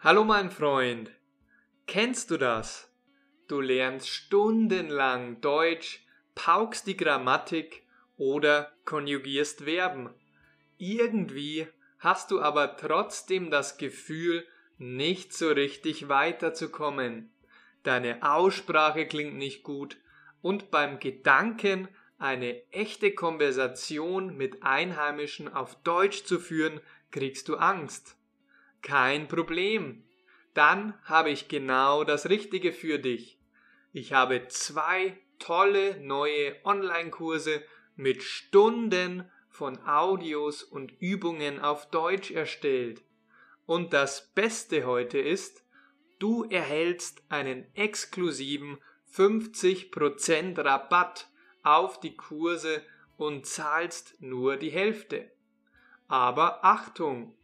Hallo mein Freund, kennst du das? Du lernst stundenlang Deutsch, paukst die Grammatik oder konjugierst Verben. Irgendwie hast du aber trotzdem das Gefühl, nicht so richtig weiterzukommen. Deine Aussprache klingt nicht gut und beim Gedanken, eine echte Konversation mit Einheimischen auf Deutsch zu führen, kriegst du Angst. Kein Problem. Dann habe ich genau das Richtige für dich. Ich habe zwei tolle neue Online-Kurse mit Stunden von Audios und Übungen auf Deutsch erstellt. Und das Beste heute ist, du erhältst einen exklusiven 50% Rabatt auf die Kurse und zahlst nur die Hälfte. Aber Achtung,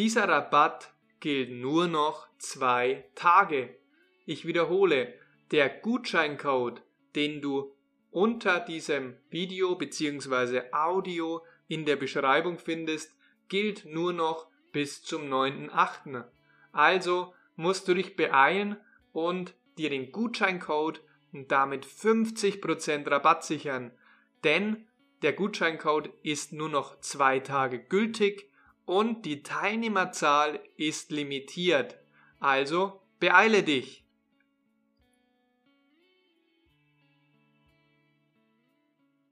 dieser Rabatt gilt nur noch zwei Tage. Ich wiederhole, der Gutscheincode, den du unter diesem Video bzw. Audio in der Beschreibung findest, gilt nur noch bis zum 9.8. Also musst du dich beeilen und dir den Gutscheincode und damit 50% Rabatt sichern, denn der Gutscheincode ist nur noch zwei Tage gültig und die Teilnehmerzahl ist limitiert. Also beeile dich!